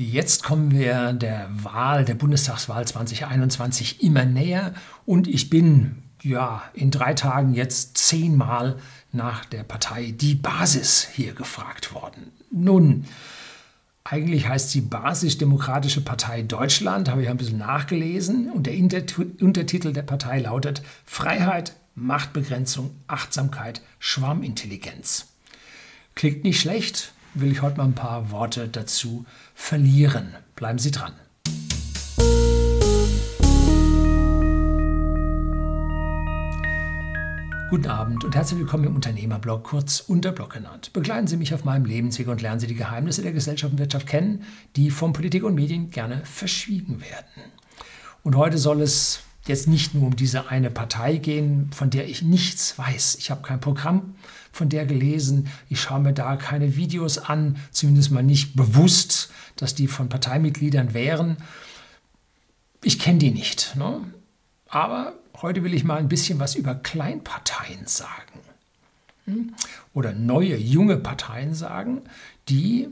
Jetzt kommen wir der Wahl, der Bundestagswahl 2021 immer näher und ich bin ja in drei Tagen jetzt zehnmal nach der Partei Die Basis hier gefragt worden. Nun, eigentlich heißt sie Basisch-Demokratische Partei Deutschland, habe ich ein bisschen nachgelesen und der Untertitel der Partei lautet Freiheit, Machtbegrenzung, Achtsamkeit, Schwarmintelligenz. Klingt nicht schlecht, will ich heute mal ein paar Worte dazu verlieren. Bleiben Sie dran. Guten Abend und herzlich willkommen im Unternehmerblog, kurz Unterblog genannt. Begleiten Sie mich auf meinem Lebensweg und lernen Sie die Geheimnisse der Gesellschaft und Wirtschaft kennen, die von Politik und Medien gerne verschwiegen werden. Und heute soll es jetzt nicht nur um diese eine Partei gehen, von der ich nichts weiß. Ich habe kein Programm von der gelesen. Ich schaue mir da keine Videos an, zumindest mal nicht bewusst, dass die von Parteimitgliedern wären. Ich kenne die nicht. Ne? Aber heute will ich mal ein bisschen was über Kleinparteien sagen. Hm? Oder neue, junge Parteien sagen, die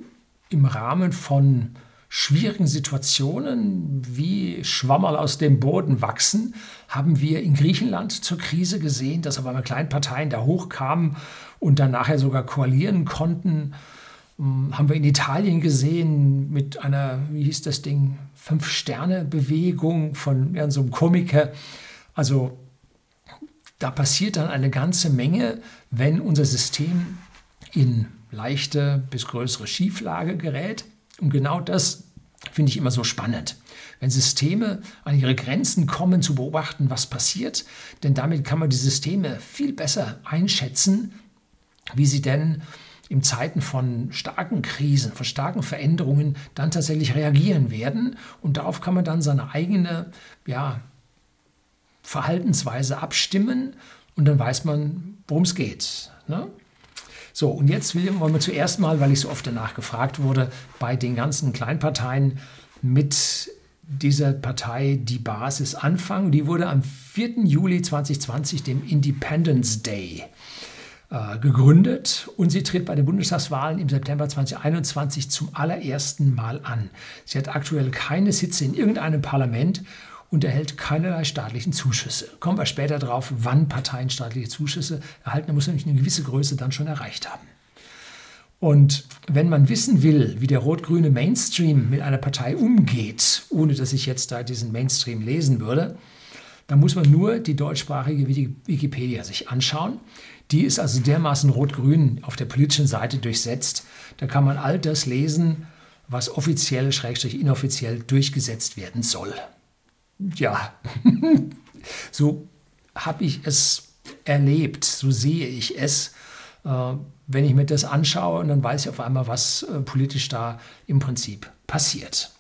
im Rahmen von schwierigen Situationen wie Schwammerl aus dem Boden wachsen, haben wir in Griechenland zur Krise gesehen, dass einmal Kleinparteien da hochkamen und dann nachher sogar koalieren konnten. Hm, haben wir in Italien gesehen mit einer, wie hieß das Ding, Fünf-Sterne-Bewegung von ja, so einem Komiker. Also da passiert dann eine ganze Menge, wenn unser System in leichte bis größere Schieflage gerät. Und genau das finde ich immer so spannend. Wenn Systeme an ihre Grenzen kommen, zu beobachten, was passiert, denn damit kann man die Systeme viel besser einschätzen, wie sie denn in Zeiten von starken Krisen, von starken Veränderungen dann tatsächlich reagieren werden. Und darauf kann man dann seine eigene ja, Verhaltensweise abstimmen und dann weiß man, worum es geht. Ne? So, und jetzt wollen wir zuerst mal, weil ich so oft danach gefragt wurde, bei den ganzen Kleinparteien mit dieser Partei die Basis anfangen. Die wurde am 4. Juli 2020, dem Independence Day, äh, gegründet und sie tritt bei den Bundestagswahlen im September 2021 zum allerersten Mal an. Sie hat aktuell keine Sitze in irgendeinem Parlament und erhält keinerlei staatlichen Zuschüsse. Kommen wir später darauf, wann Parteien staatliche Zuschüsse erhalten. Da muss man nämlich eine gewisse Größe dann schon erreicht haben. Und wenn man wissen will, wie der rot-grüne Mainstream mit einer Partei umgeht, ohne dass ich jetzt da diesen Mainstream lesen würde, dann muss man nur die deutschsprachige Wikipedia sich anschauen. Die ist also dermaßen rot-grün auf der politischen Seite durchsetzt. Da kann man all das lesen, was offiziell, schrägstrich inoffiziell durchgesetzt werden soll ja, so habe ich es erlebt, so sehe ich es. Äh, wenn ich mir das anschaue, und dann weiß ich auf einmal, was äh, politisch da im Prinzip passiert.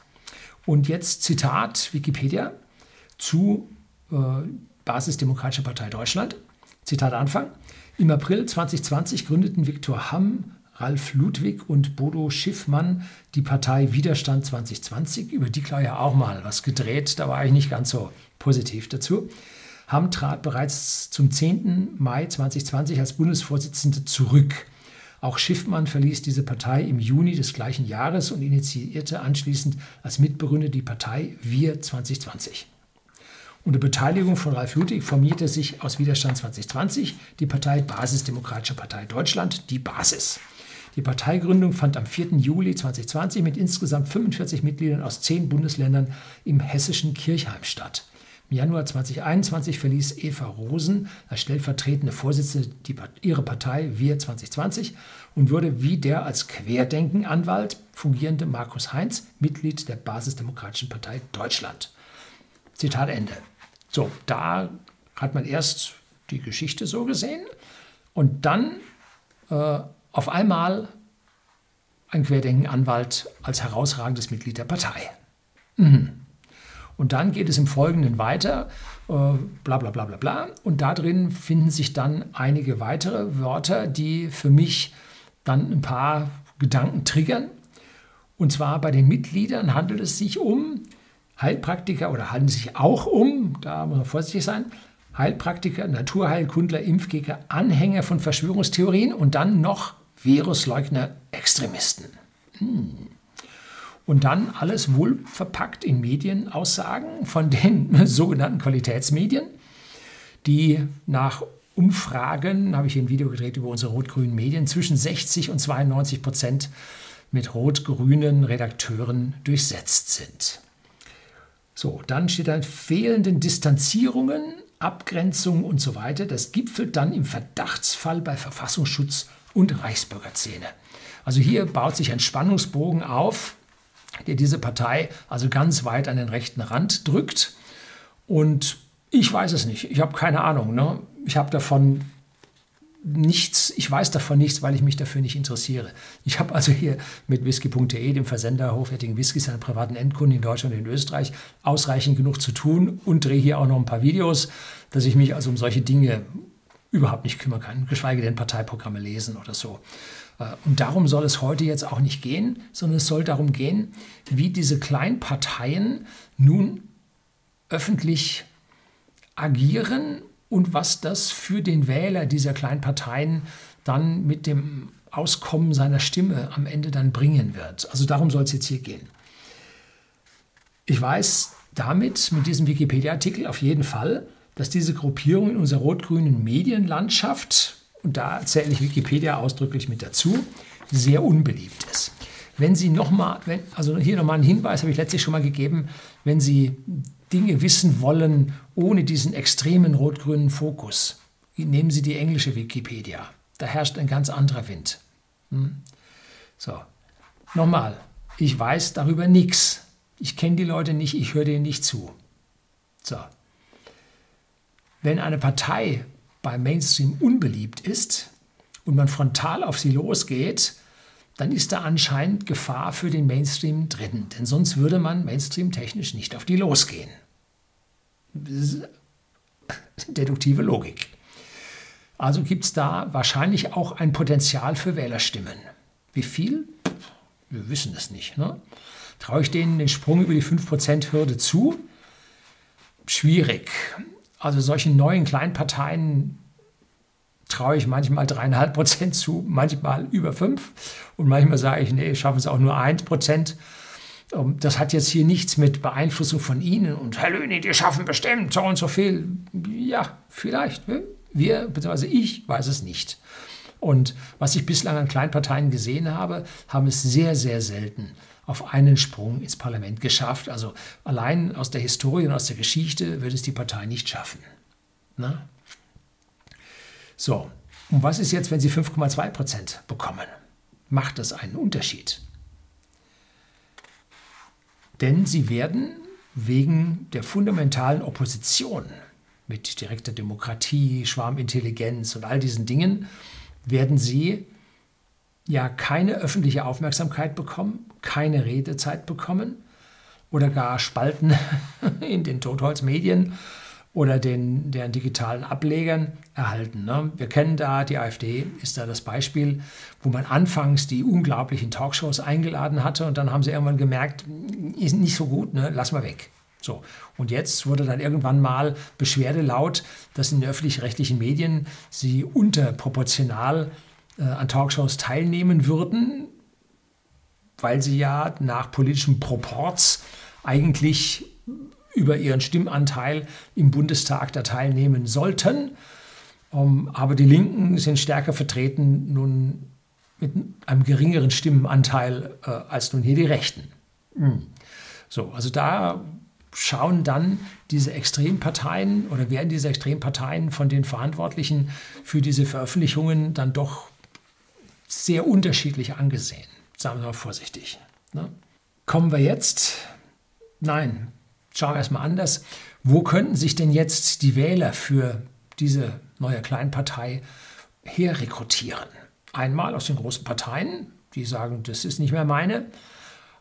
Und jetzt Zitat Wikipedia zu äh, Basisdemokratische Partei Deutschland. Zitat Anfang. Im April 2020 gründeten Viktor Hamm, Ralf Ludwig und Bodo Schiffmann die Partei Widerstand 2020. Über die klar ja auch mal was gedreht, da war ich nicht ganz so positiv dazu. Hamm trat bereits zum 10. Mai 2020 als Bundesvorsitzende zurück. Auch Schiffmann verließ diese Partei im Juni des gleichen Jahres und initiierte anschließend als Mitbegründer die Partei Wir 2020. Unter Beteiligung von Ralf Ludwig formierte sich aus Widerstand 2020 die Partei Basisdemokratische Partei Deutschland, die Basis. Die Parteigründung fand am 4. Juli 2020 mit insgesamt 45 Mitgliedern aus zehn Bundesländern im hessischen Kirchheim statt. Im Januar 2021 verließ Eva Rosen als stellvertretende Vorsitzende ihre Partei Wir 2020 und wurde wie der als Querdenkenanwalt fungierende Markus Heinz Mitglied der Basisdemokratischen Partei Deutschland. Zitat Ende. So, da hat man erst die Geschichte so gesehen und dann äh, auf einmal ein Querdenkenanwalt als herausragendes Mitglied der Partei. Mhm. Und dann geht es im Folgenden weiter, äh, bla bla bla bla bla. Und da drin finden sich dann einige weitere Wörter, die für mich dann ein paar Gedanken triggern. Und zwar bei den Mitgliedern handelt es sich um Heilpraktiker oder handelt es sich auch um, da muss man vorsichtig sein, Heilpraktiker, Naturheilkundler, Impfgegner, Anhänger von Verschwörungstheorien und dann noch Virusleugner, Extremisten. Hm. Und dann alles wohl verpackt in Medienaussagen von den sogenannten Qualitätsmedien, die nach Umfragen, habe ich hier ein Video gedreht über unsere rot-grünen Medien, zwischen 60 und 92 Prozent mit rot-grünen Redakteuren durchsetzt sind. So, dann steht da fehlenden Distanzierungen, Abgrenzung und so weiter. Das gipfelt dann im Verdachtsfall bei Verfassungsschutz und Reichsbürgerszene. Also hier baut sich ein Spannungsbogen auf, der diese Partei also ganz weit an den rechten Rand drückt. Und ich weiß es nicht. Ich habe keine Ahnung. Ne? Ich habe davon nichts, ich weiß davon nichts, weil ich mich dafür nicht interessiere. Ich habe also hier mit whisky.de, dem Versender hochwertigen Whiskys an privaten Endkunden in Deutschland und in Österreich, ausreichend genug zu tun und drehe hier auch noch ein paar Videos, dass ich mich also um solche Dinge überhaupt nicht kümmern kann, geschweige denn Parteiprogramme lesen oder so. Äh, und darum soll es heute jetzt auch nicht gehen, sondern es soll darum gehen, wie diese Kleinparteien nun öffentlich agieren und was das für den Wähler dieser kleinen Parteien dann mit dem Auskommen seiner Stimme am Ende dann bringen wird. Also darum soll es jetzt hier gehen. Ich weiß damit, mit diesem Wikipedia-Artikel auf jeden Fall, dass diese Gruppierung in unserer rot-grünen Medienlandschaft, und da zähle ich Wikipedia ausdrücklich mit dazu, sehr unbeliebt ist. Wenn Sie nochmal, also hier nochmal einen Hinweis habe ich letztlich schon mal gegeben, wenn Sie Dinge wissen wollen ohne diesen extremen rot-grünen Fokus, nehmen Sie die englische Wikipedia. Da herrscht ein ganz anderer Wind. Hm? So, nochmal, ich weiß darüber nichts. Ich kenne die Leute nicht, ich höre denen nicht zu. So. Wenn eine Partei beim Mainstream unbeliebt ist und man frontal auf sie losgeht, dann ist da anscheinend Gefahr für den Mainstream drin. Denn sonst würde man Mainstream-technisch nicht auf die losgehen. Deduktive Logik. Also gibt es da wahrscheinlich auch ein Potenzial für Wählerstimmen. Wie viel? Wir wissen es nicht. Ne? Traue ich denen den Sprung über die 5%-Hürde zu? Schwierig. Also solchen neuen Kleinparteien traue ich manchmal dreieinhalb Prozent zu, manchmal über fünf und manchmal sage ich, nee, schaffen es auch nur eins Prozent. Ähm, das hat jetzt hier nichts mit Beeinflussung von Ihnen und Herr Löhne, die schaffen bestimmt so und so viel. Ja, vielleicht. Ne? Wir, beziehungsweise ich, weiß es nicht. Und was ich bislang an Kleinparteien gesehen habe, haben es sehr, sehr selten auf einen Sprung ins Parlament geschafft. Also allein aus der Historie und aus der Geschichte wird es die Partei nicht schaffen. Na? So, und was ist jetzt, wenn Sie 5,2 Prozent bekommen? Macht das einen Unterschied? Denn Sie werden wegen der fundamentalen Opposition mit direkter Demokratie, Schwarmintelligenz und all diesen Dingen, werden Sie ja keine öffentliche Aufmerksamkeit bekommen, keine Redezeit bekommen oder gar Spalten in den Totholzmedien oder den, deren digitalen Ablegern erhalten. Ne? Wir kennen da, die AfD ist da das Beispiel, wo man anfangs die unglaublichen Talkshows eingeladen hatte und dann haben sie irgendwann gemerkt, ist nicht so gut, ne? lass mal weg. So. Und jetzt wurde dann irgendwann mal Beschwerde laut, dass in den öffentlich-rechtlichen Medien sie unterproportional äh, an Talkshows teilnehmen würden, weil sie ja nach politischem Proports eigentlich über ihren Stimmanteil im Bundestag da teilnehmen sollten. Um, ähm, aber die Linken sind stärker vertreten nun mit einem geringeren Stimmenanteil äh, als nun hier die Rechten. Mhm. So, also da schauen dann diese Extremparteien oder werden diese Extremparteien von den Verantwortlichen für diese Veröffentlichungen dann doch sehr unterschiedlich angesehen. Sagen wir mal vorsichtig. Ne? Kommen wir jetzt, nein, schauen wir erstmal anders. Wo könnten sich denn jetzt die Wähler für diese neue Kleinpartei herrekrutieren? Einmal aus den großen Parteien, die sagen, das ist nicht mehr meine.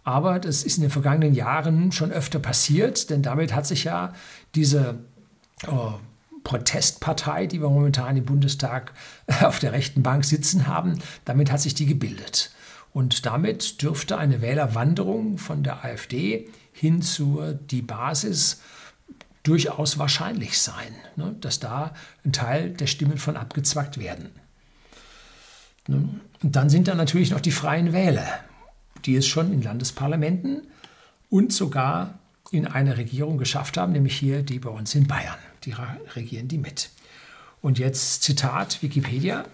Aber das ist in den vergangenen Jahren schon öfter passiert, denn damit hat sich ja diese oh, Protestpartei, die wir momentan im Bundestag auf der rechten Bank sitzen haben, damit hat sich die gebildet. Und damit dürfte eine Wählerwanderung von der AfD hin zur die Basis durchaus wahrscheinlich sein, ne, dass da ein Teil der Stimmen von abgezwackt werden. Ne, und dann sind da natürlich noch die freien Wähler, die es schon in Landesparlamenten und sogar in einer Regierung geschafft haben, nämlich hier die bei uns in Bayern. Die regieren die mit. Und jetzt Zitat Wikipedia.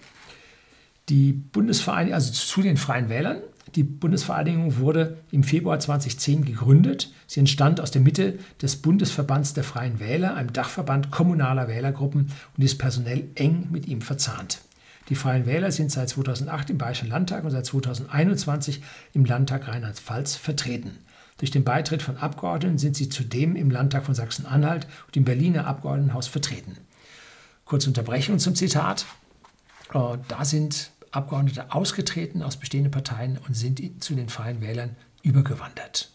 Die Bundesvereinigung, also zu den Freien Wählern, die Bundesvereinigung wurde im Februar 2010 gegründet. Sie entstand aus der Mitte des Bundesverbands der Freien Wähler, einem Dachverband kommunaler Wählergruppen und ist personell eng mit ihm verzahnt. Die Freien Wähler sind seit 2008 im Bayerischen Landtag und seit 2021 im Landtag Rheinland-Pfalz vertreten. Durch den Beitritt von Abgeordneten sind sie zudem im Landtag von Sachsen-Anhalt und im Berliner Abgeordnetenhaus vertreten. Kurze Unterbrechung zum Zitat. Äh, da sind Abgeordnete ausgetreten aus bestehenden Parteien und sind zu den Freien Wählern übergewandert.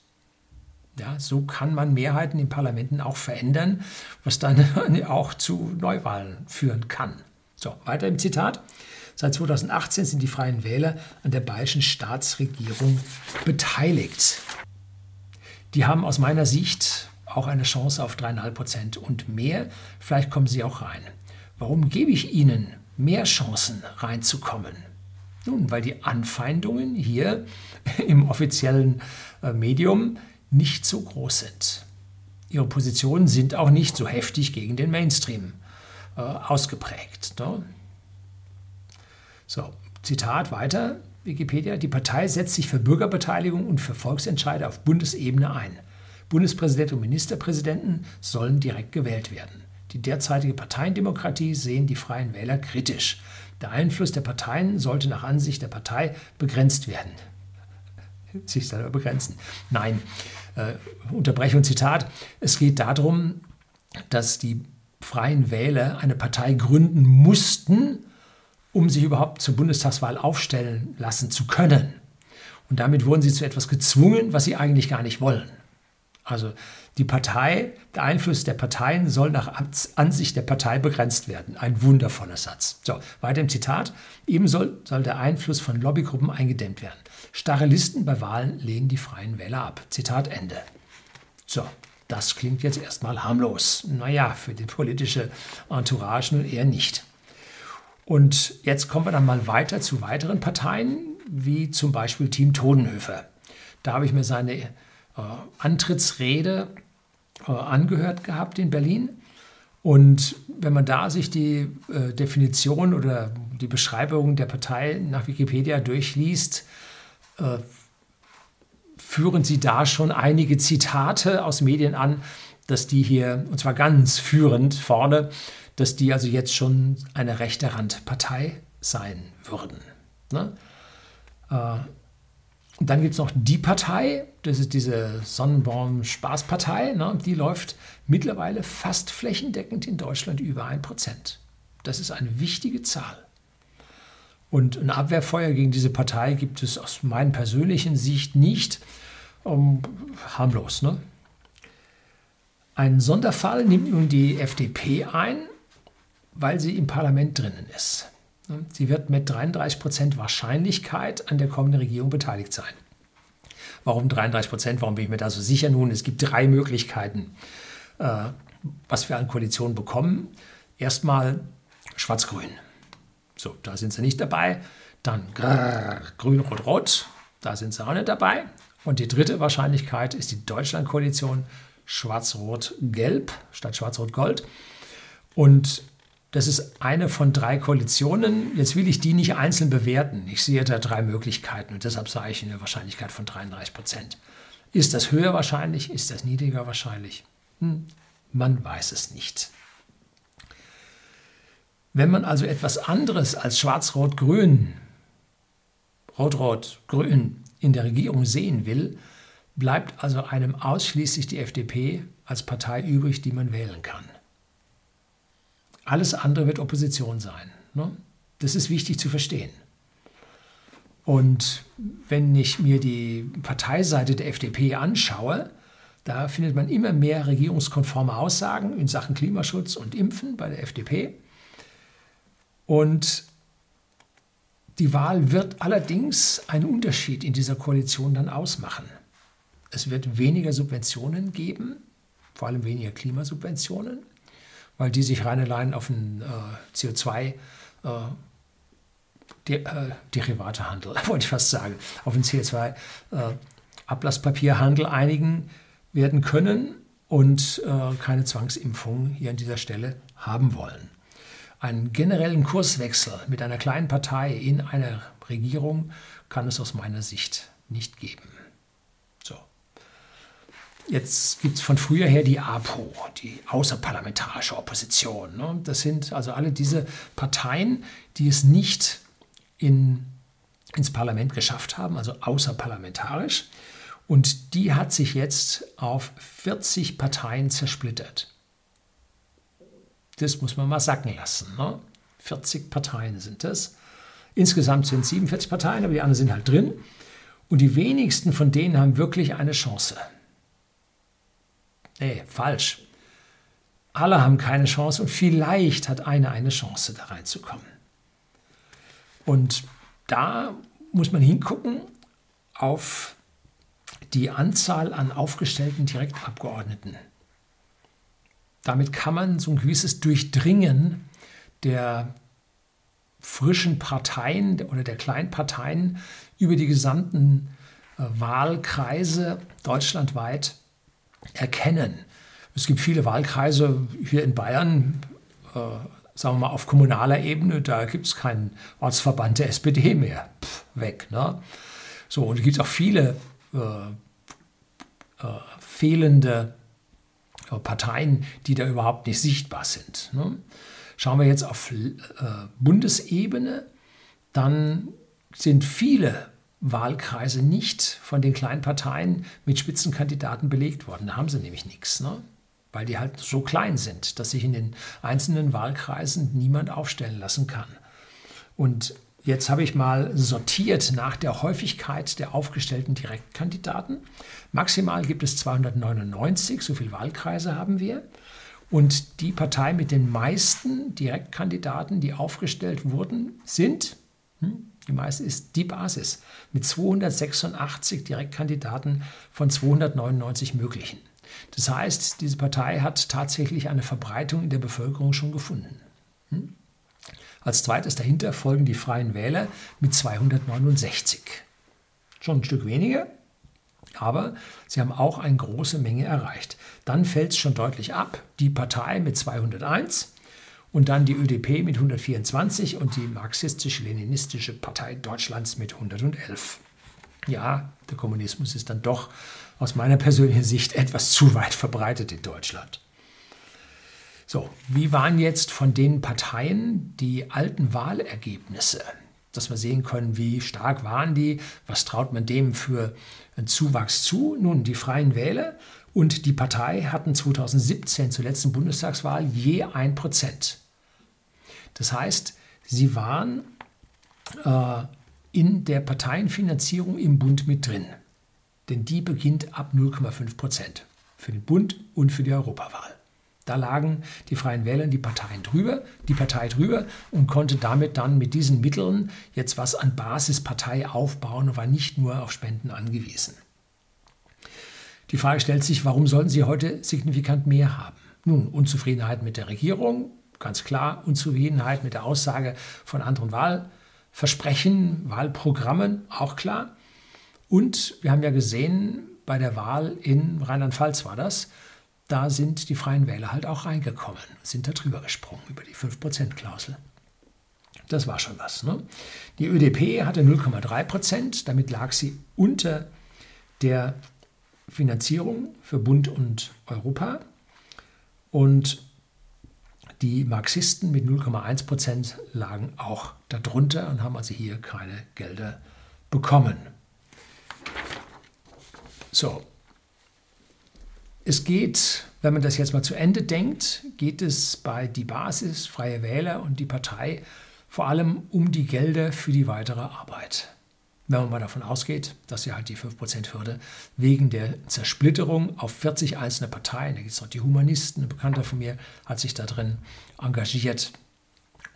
Ja, so kann man Mehrheiten in Parlamenten auch verändern, was dann auch zu Neuwahlen führen kann. So, weiter im Zitat. Seit 2018 sind die Freien Wähler an der bayerischen Staatsregierung beteiligt. Die haben aus meiner Sicht auch eine Chance auf 3,5 Prozent und mehr. Vielleicht kommen sie auch rein. Warum gebe ich ihnen mehr Chancen reinzukommen? Nun, weil die Anfeindungen hier im offiziellen äh, Medium nicht so groß sind. Ihre Positionen sind auch nicht so heftig gegen den Mainstream äh, ausgeprägt. Ne? So, Zitat weiter, Wikipedia, die Partei setzt sich für Bürgerbeteiligung und für Volksentscheide auf Bundesebene ein. Bundespräsident und Ministerpräsidenten sollen direkt gewählt werden. Die derzeitige Parteiendemokratie sehen die Freien Wähler kritisch. Der Einfluss der Parteien sollte nach Ansicht der Partei begrenzt werden. Sich selber begrenzen. Nein, äh, Unterbrechung, Zitat. Es geht darum, dass die Freien Wähler eine Partei gründen mussten, um sich überhaupt zur Bundestagswahl aufstellen lassen zu können. Und damit wurden sie zu etwas gezwungen, was sie eigentlich gar nicht wollen. Also die Partei, der Einfluss der Parteien soll nach Ansicht der Partei begrenzt werden. Ein wundervoller Satz. So, weiter im Zitat. Ebenso soll der Einfluss von Lobbygruppen eingedämmt werden. Starre Listen bei Wahlen lehnen die Freien Wähler ab. Zitat Ende. So, das klingt jetzt erstmal harmlos. Naja, für die politische Entourage nun eher nicht. Und jetzt kommen wir dann mal weiter zu weiteren Parteien, wie zum Beispiel Team Todenhöfer. Da habe ich mir seine äh, Antrittsrede äh, angehört gehabt in Berlin. Und wenn man da sich die äh, Definition oder die Beschreibung der Partei nach Wikipedia durchliest, äh, führen sie da schon einige Zitate aus Medien an, dass die hier, und zwar ganz führend vorne, dass die also jetzt schon eine rechte Randpartei sein würden. Ne? Äh, dann gibt es noch die Partei, das ist diese Sonnenbaum-Spaßpartei, ne? die läuft mittlerweile fast flächendeckend in Deutschland über 1%. Das ist eine wichtige Zahl. Und ein Abwehrfeuer gegen diese Partei gibt es aus meiner persönlichen Sicht nicht. Um, harmlos. Ne? Einen Sonderfall nimmt nun die FDP ein, weil sie im Parlament drinnen ist. Sie wird mit 33 Prozent Wahrscheinlichkeit an der kommenden Regierung beteiligt sein. Warum 33 Prozent? Warum bin ich mir da so sicher? Nun, es gibt drei Möglichkeiten, äh, was wir an Koalitionen bekommen. Erstmal Schwarz-Grün. So, da sind sie nicht dabei. Dann Grün-Rot-Rot. Da sind sie auch nicht dabei. Und die dritte Wahrscheinlichkeit ist die Deutschland-Koalition Schwarz-Rot-Gelb statt Schwarz-Rot-Gold. Und das ist eine von drei Koalitionen. Jetzt will ich die nicht einzeln bewerten. Ich sehe da drei Möglichkeiten und deshalb sage ich eine Wahrscheinlichkeit von 33 Prozent. Ist das höher wahrscheinlich? Ist das niedriger wahrscheinlich? Hm, man weiß es nicht. Wenn man also etwas anderes als Schwarz-Rot-Grün, Rot-Rot-Grün in der Regierung sehen will, bleibt also einem ausschließlich die FDP als Partei übrig, die man wählen kann. Alles andere wird Opposition sein. Ne? Das ist wichtig zu verstehen. Und wenn ich mir die Parteiseite der FDP anschaue, da findet man immer mehr regierungskonforme Aussagen in Sachen Klimaschutz und Impfen bei der FDP. Und die Wahl wird allerdings einen Unterschied in dieser Koalition dann ausmachen. Es wird weniger Subventionen geben, vor allem weniger Klimasubventionen weil die sich rein allein auf den äh, CO2 äh, De äh, Derivatehandel, wollte ich fast sagen, auf den CO2-Ablasspapierhandel äh, einigen werden können und äh, keine Zwangsimpfung hier an dieser Stelle haben wollen. Einen generellen Kurswechsel mit einer kleinen Partei in einer Regierung kann es aus meiner Sicht nicht geben. Jetzt gibt es von früher her die APO, die außerparlamentarische Opposition. Ne? Das sind also alle diese Parteien, die es nicht in, ins Parlament geschafft haben, also außerparlamentarisch. Und die hat sich jetzt auf 40 Parteien zersplittert. Das muss man mal sacken lassen. Ne? 40 Parteien sind das. Insgesamt sind es 47 Parteien, aber die anderen sind halt drin. Und die wenigsten von denen haben wirklich eine Chance. Nee, falsch. Alle haben keine Chance und vielleicht hat eine eine Chance, da reinzukommen. Und da muss man hingucken auf die Anzahl an aufgestellten Direktabgeordneten. Damit kann man so ein gewisses Durchdringen der frischen Parteien oder der Kleinparteien über die gesamten äh, Wahlkreise deutschlandweit erkennen. Es gibt viele Wahlkreise hier in Bayern, äh, sagen wir mal auf kommunaler Ebene, da gibt es keinen Ortsverband der SPD mehr. Pff, weg. Ne? So, und es gibt auch viele äh, äh, fehlende äh, Parteien, die da überhaupt nicht sichtbar sind. Ne? Schauen wir jetzt auf äh, Bundesebene, dann sind viele Wahlkreise nicht von den kleinen Parteien mit Spitzenkandidaten belegt worden. Da haben sie nämlich nichts, ne? weil die halt so klein sind, dass sich in den einzelnen Wahlkreisen niemand aufstellen lassen kann. Und jetzt habe ich mal sortiert nach der Häufigkeit der aufgestellten Direktkandidaten. Maximal gibt es 299, so viele Wahlkreise haben wir. Und die Partei mit den meisten Direktkandidaten, die aufgestellt wurden, sind, hm, die meiste ist die Basis, mit 286 Direktkandidaten von 299 möglichen. Das heißt, diese Partei hat tatsächlich eine Verbreitung in der Bevölkerung schon gefunden. Hm? Als zweites dahinter folgen die Freien Wähler mit 269. Schon ein Stück weniger, aber sie haben auch eine große Menge erreicht. Dann fällt es schon deutlich ab. Die Partei mit 201 und dann die ÖDP mit 124 und die marxistisch-leninistische Partei Deutschlands mit 111. Ja, der Kommunismus ist dann doch aus meiner persönlichen Sicht etwas zu weit verbreitet in Deutschland. So, wie waren jetzt von den Parteien die alten Wahlergebnisse? Dass wir sehen können, wie stark waren die, was traut man dem für einen Zuwachs zu? Nun, die Freien Wähler und die Partei hatten 2017 zur letzten Bundestagswahl je ein Prozent. Das heißt, sie waren äh, in der Parteienfinanzierung im Bund mit drin. Denn die beginnt ab 0,5 Prozent für den Bund und für die Europawahl. Da lagen die Freien Wähler die Parteien drüber, die Partei drüber und konnte damit dann mit diesen Mitteln jetzt was an Basispartei aufbauen und war nicht nur auf Spenden angewiesen. Die Frage stellt sich, warum sollten sie heute signifikant mehr haben? Nun, Unzufriedenheit mit der Regierung, ganz klar, Unzufriedenheit mit der Aussage von anderen Wahlversprechen, Wahlprogrammen, auch klar. Und wir haben ja gesehen, bei der Wahl in Rheinland-Pfalz war das, da sind die Freien Wähler halt auch reingekommen, sind da drüber gesprungen, über die 5%-Klausel. Das war schon was. Ne? Die ÖDP hatte 0,3 Prozent, damit lag sie unter der Finanzierung für Bund und Europa. Und die Marxisten mit 0,1 Prozent lagen auch darunter und haben also hier keine Gelder bekommen. So, es geht, wenn man das jetzt mal zu Ende denkt, geht es bei die Basis, Freie Wähler und die Partei vor allem um die Gelder für die weitere Arbeit. Wenn man mal davon ausgeht, dass sie halt die 5%-Hürde wegen der Zersplitterung auf 40 einzelne Parteien, da gibt es noch die Humanisten, ein Bekannter von mir hat sich da drin engagiert.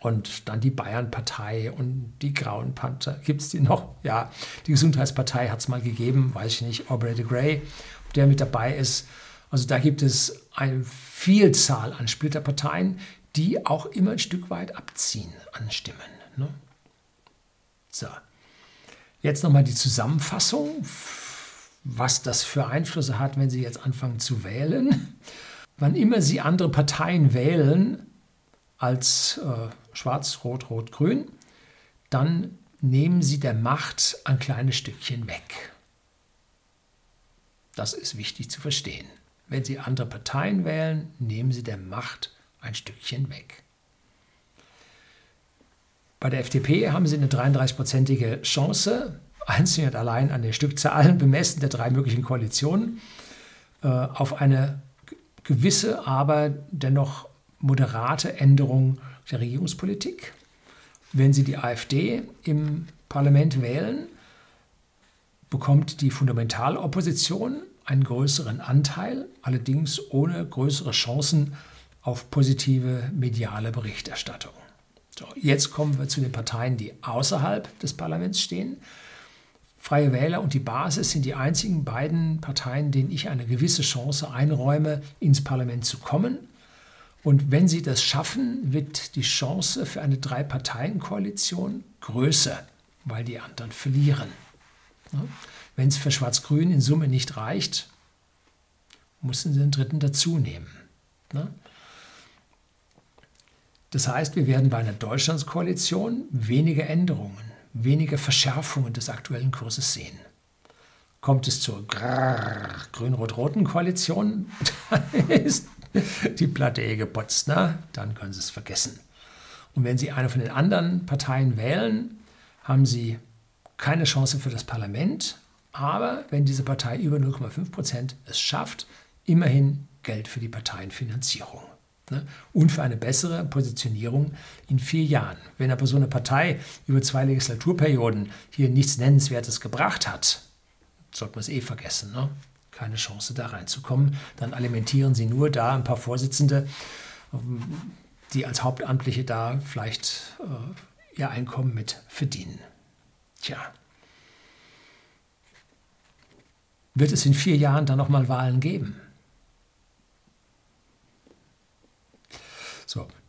Und dann die Bayern-Partei und die Grauen Panther. Gibt es die noch? Ja, die Gesundheitspartei hat es mal gegeben, weiß ich nicht. Aubrey de Grey, ob der mit dabei ist. Also da gibt es eine Vielzahl an Splitterparteien, die auch immer ein Stück weit abziehen an Stimmen. Ne? So. Jetzt nochmal die Zusammenfassung, was das für Einflüsse hat, wenn Sie jetzt anfangen zu wählen. Wann immer Sie andere Parteien wählen als äh, Schwarz, Rot, Rot, Grün, dann nehmen Sie der Macht ein kleines Stückchen weg. Das ist wichtig zu verstehen. Wenn Sie andere Parteien wählen, nehmen Sie der Macht ein Stückchen weg. Bei der FDP haben Sie eine 33-prozentige Chance, einzig und allein an den Stückzahlen bemessen der drei möglichen Koalitionen, äh, auf eine gewisse, aber dennoch moderate Änderung der Regierungspolitik. Wenn Sie die AfD im Parlament wählen, bekommt die Fundamentalopposition einen größeren Anteil, allerdings ohne größere Chancen auf positive mediale Berichterstattung. So, jetzt kommen wir zu den Parteien, die außerhalb des Parlaments stehen. Freie Wähler und die Basis sind die einzigen beiden Parteien, denen ich eine gewisse Chance einräume, ins Parlament zu kommen. Und wenn sie das schaffen, wird die Chance für eine Drei-Parteien-Koalition größer, weil die anderen verlieren. Wenn es für Schwarz-Grün in Summe nicht reicht, müssen sie den dritten dazu nehmen. Das heißt, wir werden bei einer Deutschlandskoalition weniger Änderungen weniger Verschärfungen des aktuellen Kurses sehen. Kommt es zur grün-rot-roten Koalition, dann ist die Platte eh geputzt, ne? dann können Sie es vergessen. Und wenn Sie eine von den anderen Parteien wählen, haben Sie keine Chance für das Parlament, aber wenn diese Partei über 0,5 Prozent es schafft, immerhin Geld für die Parteienfinanzierung ne? und für eine bessere Positionierung in vier Jahren. Wenn aber so eine Partei über zwei Legislaturperioden hier nichts Nennenswertes gebracht hat, sollte man es eh vergessen. Ne? Keine Chance da reinzukommen. Dann alimentieren sie nur da ein paar Vorsitzende, ähm, die als Hauptamtliche da vielleicht äh, ihr Einkommen mit verdienen. Tja. Wird es in vier Jahren dann nochmal Wahlen geben? So,